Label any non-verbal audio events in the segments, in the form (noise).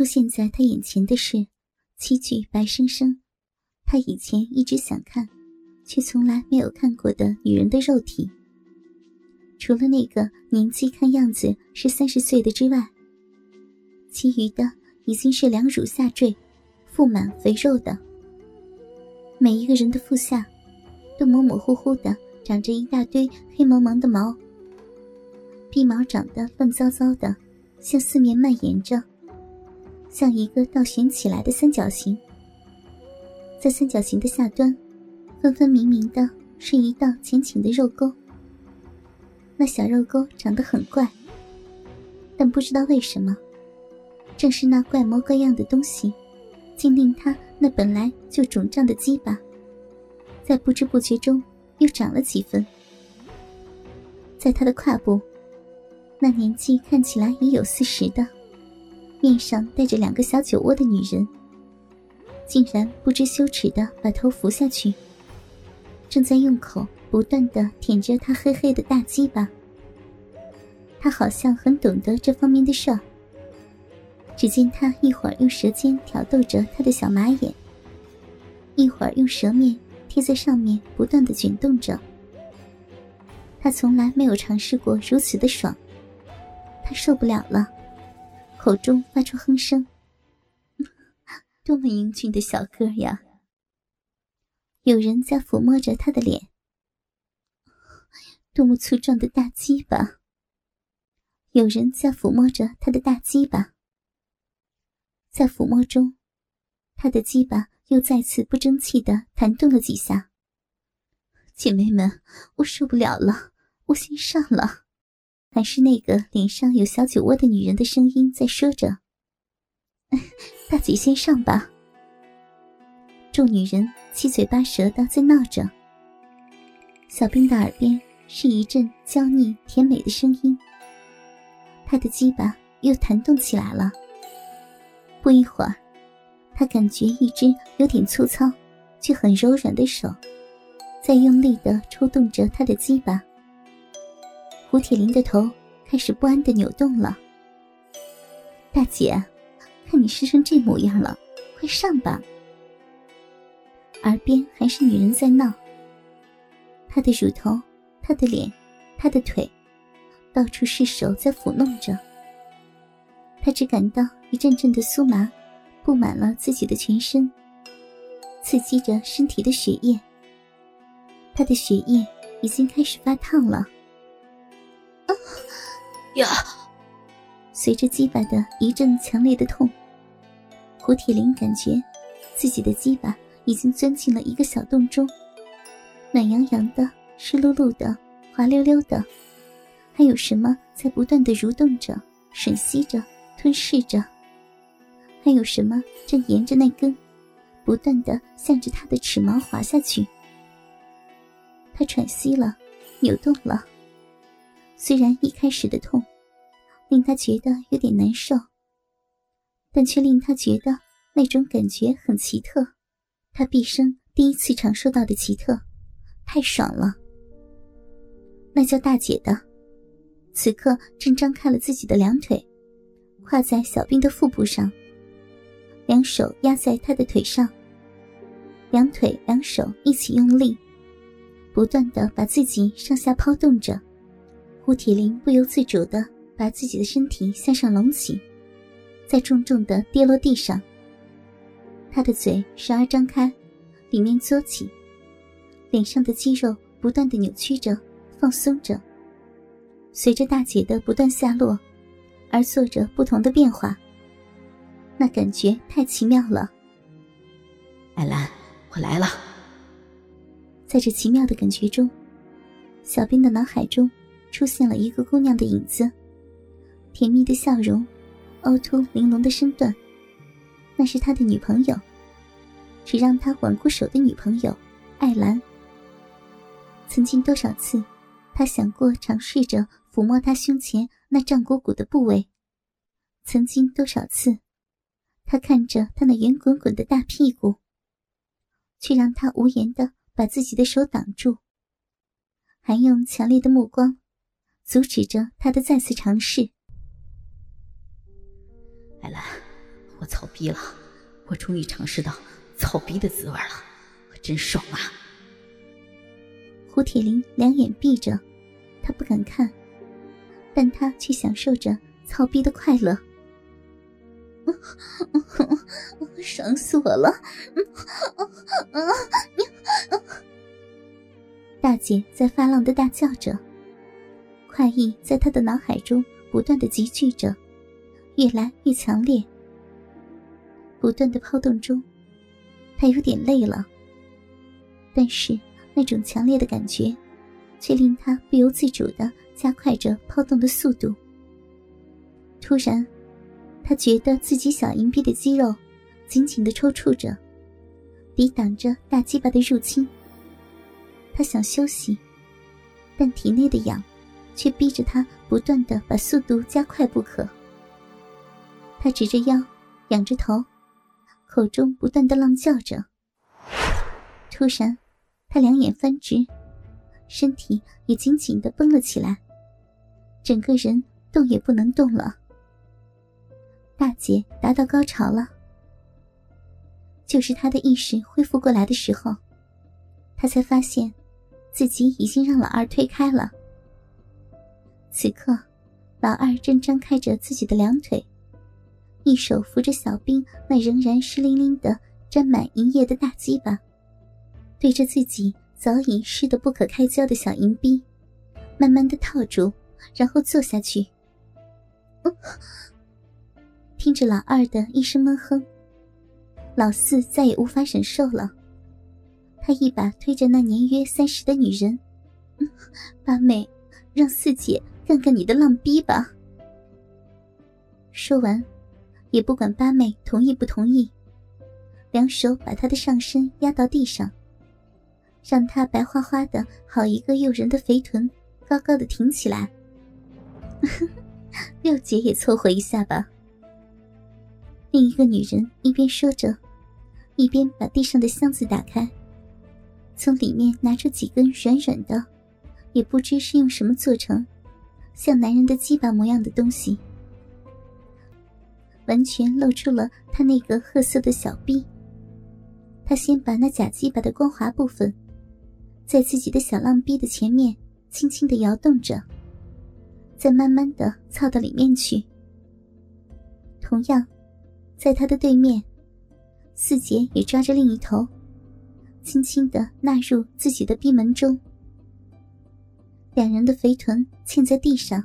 出现在他眼前的是七具白生生，他以前一直想看，却从来没有看过的女人的肉体。除了那个年纪看样子是三十岁的之外，其余的已经是两乳下坠、腹满肥肉的。每一个人的腹下，都模模糊糊的长着一大堆黑蒙蒙的毛，鼻毛长得乱糟糟的，向四面蔓延着。像一个倒悬起来的三角形，在三角形的下端，分分明明的是一道浅浅的肉沟。那小肉沟长得很怪，但不知道为什么，正是那怪模怪样的东西，竟令他那本来就肿胀的鸡巴，在不知不觉中又长了几分。在他的胯部，那年纪看起来也有四十的。面上带着两个小酒窝的女人，竟然不知羞耻的把头伏下去，正在用口不断的舔着她黑黑的大鸡巴。他好像很懂得这方面的事儿。只见他一会儿用舌尖挑逗着他的小马眼，一会儿用舌面贴在上面不断的卷动着。他从来没有尝试过如此的爽，他受不了了。口中发出哼声，多么英俊的小哥呀！有人在抚摸着他的脸，多么粗壮的大鸡巴！有人在抚摸着他的大鸡巴，在抚摸中，他的鸡巴又再次不争气的弹动了几下。姐妹们，我受不了了，我先上了。还是那个脸上有小酒窝的女人的声音在说着：“ (laughs) 大姐先上吧。”众女人七嘴八舌的在闹着。小兵的耳边是一阵娇腻甜美的声音。他的鸡巴又弹动起来了。不一会儿，他感觉一只有点粗糙却很柔软的手，在用力的抽动着他的鸡巴。胡铁林的头开始不安的扭动了。大姐，看你湿成这模样了，快上吧。耳边还是女人在闹。她的乳头，她的脸，她的腿，到处是手在抚弄着。他只感到一阵阵的酥麻，布满了自己的全身，刺激着身体的血液。他的血液已经开始发烫了。呀！随着鸡巴的一阵强烈的痛，胡铁林感觉自己的鸡巴已经钻进了一个小洞中，暖洋洋的、湿漉漉的、滑溜溜的，还有什么在不断的蠕动着、吮吸着、吞噬着？还有什么正沿着那根，不断的向着他的齿毛滑下去？他喘息了，扭动了。虽然一开始的痛令他觉得有点难受，但却令他觉得那种感觉很奇特，他毕生第一次尝受到的奇特，太爽了。那叫大姐的，此刻正张开了自己的两腿，跨在小兵的腹部上，两手压在他的腿上，两腿两手一起用力，不断的把自己上下抛动着。胡铁林不由自主的把自己的身体向上隆起，再重重的跌落地上。他的嘴时而张开，里面嘬起，脸上的肌肉不断的扭曲着、放松着，随着大姐的不断下落，而做着不同的变化。那感觉太奇妙了。艾兰，我来了。在这奇妙的感觉中，小兵的脑海中。出现了一个姑娘的影子，甜蜜的笑容，凹凸玲珑的身段，那是他的女朋友，只让他挽过手的女朋友，艾兰。曾经多少次，他想过尝试着抚摸她胸前那胀鼓鼓的部位；曾经多少次，他看着她那圆滚滚的大屁股，却让他无言的把自己的手挡住，还用强烈的目光。阻止着他的再次尝试。艾兰，我操逼了！我终于尝试到操逼的滋味了，真爽啊！胡铁林两眼闭着，他不敢看，但他却享受着操逼的快乐。(laughs) 爽死我了！(laughs) 大姐在发浪的大叫着，快意在他的脑海中不断的集聚着，越来越强烈。不断的抛动中，他有点累了，但是那种强烈的感觉，却令他不由自主的加快着抛动的速度。突然，他觉得自己小阴壁的肌肉紧紧的抽搐着，抵挡着大鸡巴的入侵。他想休息，但体内的痒却逼着他不断的把速度加快不可。他直着腰，仰着头，口中不断的浪叫着。突然，他两眼翻直，身体也紧紧的绷了起来，整个人动也不能动了。大姐达到高潮了，就是他的意识恢复过来的时候，他才发现。自己已经让老二推开了。此刻，老二正张开着自己的两腿，一手扶着小兵那仍然湿淋淋的、沾满银液的大鸡巴，对着自己早已湿得不可开交的小银逼，慢慢的套住，然后坐下去。听着老二的一声闷哼，老四再也无法忍受了。他一把推着那年约三十的女人，八妹，让四姐干干你的浪逼吧。说完，也不管八妹同意不同意，两手把她的上身压到地上，让她白花花的好一个诱人的肥臀高高的挺起来。(laughs) 六姐也凑合一下吧。另一个女人一边说着，一边把地上的箱子打开。从里面拿出几根软软的，也不知是用什么做成，像男人的鸡巴模样的东西，完全露出了他那个褐色的小臂。他先把那假鸡巴的光滑部分，在自己的小浪逼的前面轻轻的摇动着，再慢慢的操到里面去。同样，在他的对面，四姐也抓着另一头。轻轻的纳入自己的闭门中，两人的肥臀嵌在地上，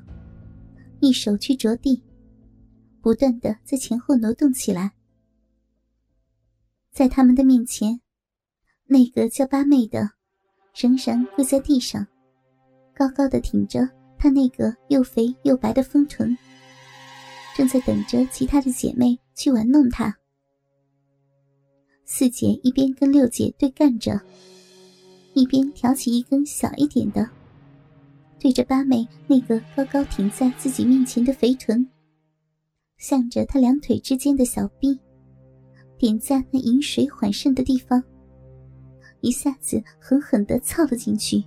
一手去着地，不断的在前后挪动起来。在他们的面前，那个叫八妹的，仍然跪在地上，高高的挺着她那个又肥又白的丰臀，正在等着其他的姐妹去玩弄她。四姐一边跟六姐对干着，一边挑起一根小一点的，对着八妹那个高高挺在自己面前的肥臀，向着她两腿之间的小臂，点在那饮水缓渗的地方，一下子狠狠的操了进去。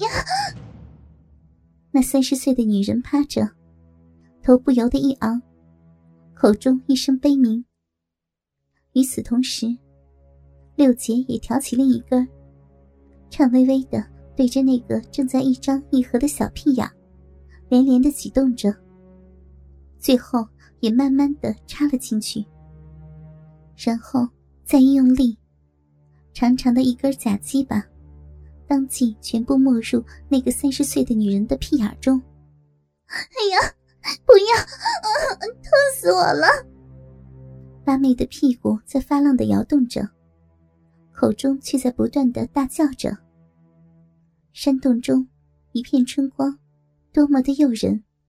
呀！那三十岁的女人趴着，头不由得一昂，口中一声悲鸣。与此同时，六姐也挑起另一根，颤巍巍的对着那个正在一张一合的小屁眼，连连的挤动着。最后也慢慢的插了进去，然后再一用力，长长的一根假鸡巴，当即全部没入那个三十岁的女人的屁眼中。哎呀，不要，(laughs) 痛死我了！八妹的屁股在发浪的摇动着，口中却在不断的大叫着。山洞中一片春光，多么的诱人。